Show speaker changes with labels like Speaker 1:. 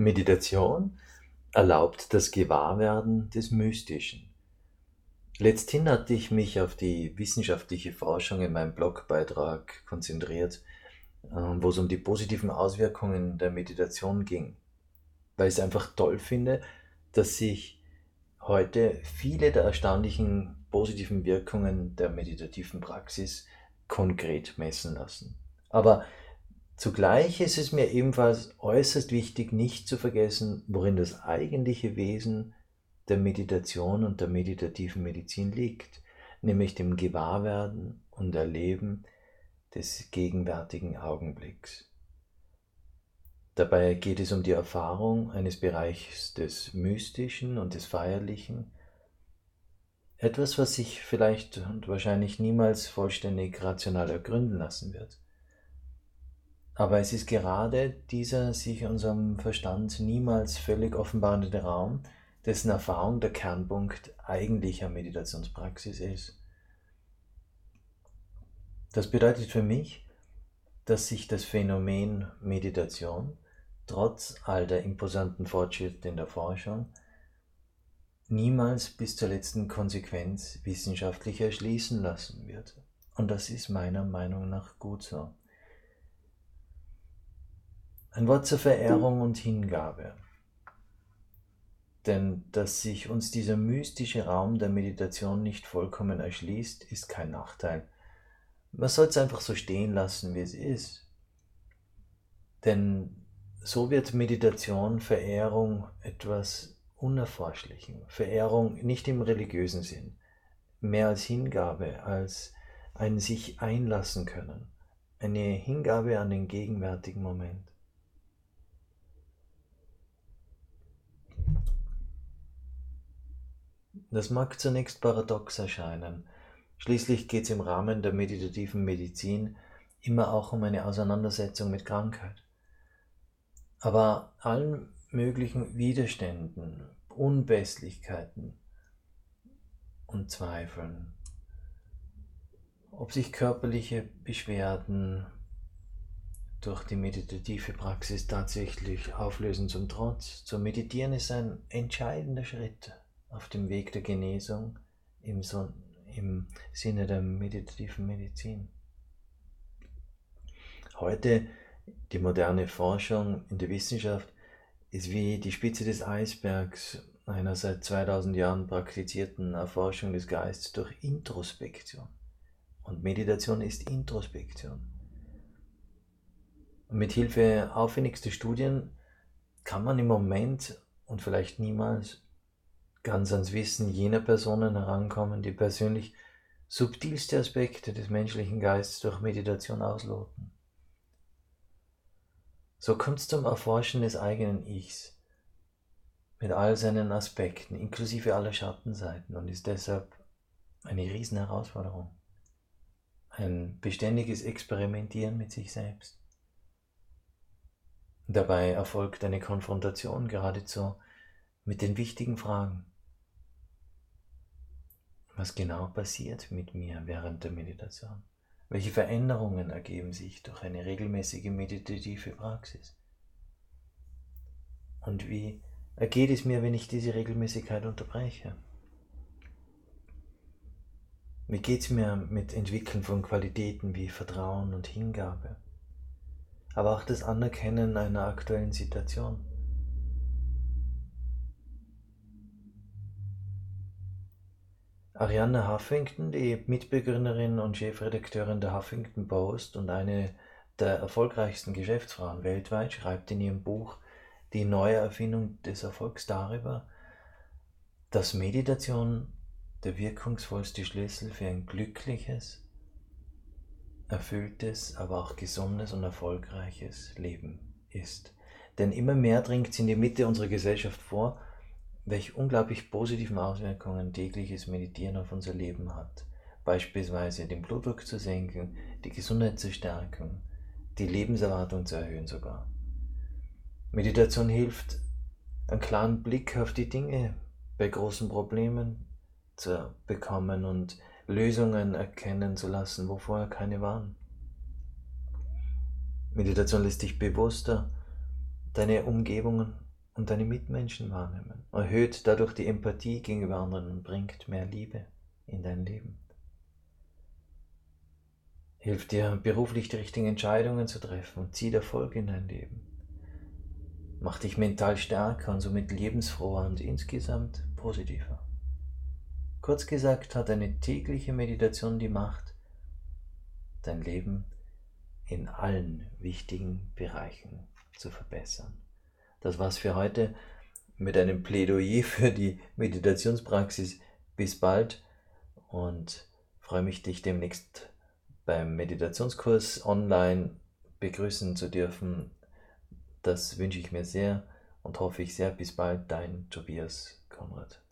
Speaker 1: Meditation erlaubt das Gewahrwerden des Mystischen. Letzthin hatte ich mich auf die wissenschaftliche Forschung in meinem Blogbeitrag konzentriert, äh, wo es um die positiven Auswirkungen der Meditation ging, weil ich es einfach toll finde, dass sich heute viele der erstaunlichen positiven Wirkungen der meditativen Praxis konkret messen lassen. Aber Zugleich ist es mir ebenfalls äußerst wichtig, nicht zu vergessen, worin das eigentliche Wesen der Meditation und der meditativen Medizin liegt, nämlich dem Gewahrwerden und Erleben des gegenwärtigen Augenblicks. Dabei geht es um die Erfahrung eines Bereichs des Mystischen und des Feierlichen, etwas, was sich vielleicht und wahrscheinlich niemals vollständig rational ergründen lassen wird. Aber es ist gerade dieser sich unserem Verstand niemals völlig offenbarende Raum, dessen Erfahrung der Kernpunkt eigentlicher Meditationspraxis ist. Das bedeutet für mich, dass sich das Phänomen Meditation trotz all der imposanten Fortschritte in der Forschung niemals bis zur letzten Konsequenz wissenschaftlich erschließen lassen wird. Und das ist meiner Meinung nach gut so. Ein Wort zur Verehrung und Hingabe. Denn dass sich uns dieser mystische Raum der Meditation nicht vollkommen erschließt, ist kein Nachteil. Man soll es einfach so stehen lassen, wie es ist. Denn so wird Meditation, Verehrung etwas Unerforschlichen. Verehrung nicht im religiösen Sinn, mehr als Hingabe, als ein sich einlassen können, eine Hingabe an den gegenwärtigen Moment. Das mag zunächst paradox erscheinen. Schließlich geht es im Rahmen der meditativen Medizin immer auch um eine Auseinandersetzung mit Krankheit. Aber allen möglichen Widerständen, Unbestlichkeiten und Zweifeln, ob sich körperliche Beschwerden durch die meditative Praxis tatsächlich auflösen zum Trotz, zu meditieren ist ein entscheidender Schritt auf dem Weg der Genesung im, so im Sinne der meditativen Medizin. Heute die moderne Forschung in der Wissenschaft ist wie die Spitze des Eisbergs einer seit 2000 Jahren praktizierten Erforschung des Geistes durch Introspektion. Und Meditation ist Introspektion. Und mit Hilfe aufwendigster Studien kann man im Moment und vielleicht niemals ganz ans Wissen jener Personen herankommen, die persönlich subtilste Aspekte des menschlichen Geistes durch Meditation ausloten. So kommt es zum Erforschen des eigenen Ichs mit all seinen Aspekten, inklusive aller Schattenseiten und ist deshalb eine Riesenherausforderung. Ein beständiges Experimentieren mit sich selbst. Dabei erfolgt eine Konfrontation geradezu mit den wichtigen Fragen was genau passiert mit mir während der Meditation? Welche Veränderungen ergeben sich durch eine regelmäßige meditative Praxis? Und wie ergeht es mir, wenn ich diese Regelmäßigkeit unterbreche? Wie geht es mir mit Entwickeln von Qualitäten wie Vertrauen und Hingabe, aber auch das Anerkennen einer aktuellen Situation? Arianna Huffington, die Mitbegründerin und Chefredakteurin der Huffington Post und eine der erfolgreichsten Geschäftsfrauen weltweit, schreibt in ihrem Buch Die neue Erfindung des Erfolgs darüber, dass Meditation der wirkungsvollste Schlüssel für ein glückliches, erfülltes, aber auch gesundes und erfolgreiches Leben ist. Denn immer mehr dringt sie in die Mitte unserer Gesellschaft vor, welche unglaublich positiven Auswirkungen tägliches Meditieren auf unser Leben hat. Beispielsweise den Blutdruck zu senken, die Gesundheit zu stärken, die Lebenserwartung zu erhöhen sogar. Meditation hilft, einen klaren Blick auf die Dinge bei großen Problemen zu bekommen und Lösungen erkennen zu lassen, wo vorher keine waren. Meditation lässt dich bewusster deine Umgebungen und deine Mitmenschen wahrnehmen. Erhöht dadurch die Empathie gegenüber anderen und bringt mehr Liebe in dein Leben. Hilft dir beruflich die richtigen Entscheidungen zu treffen und zieht Erfolg in dein Leben. Macht dich mental stärker und somit lebensfroher und insgesamt positiver. Kurz gesagt hat eine tägliche Meditation die Macht, dein Leben in allen wichtigen Bereichen zu verbessern. Das war's für heute mit einem Plädoyer für die Meditationspraxis. Bis bald und freue mich, dich demnächst beim Meditationskurs online begrüßen zu dürfen. Das wünsche ich mir sehr und hoffe ich sehr. Bis bald, dein Tobias Konrad.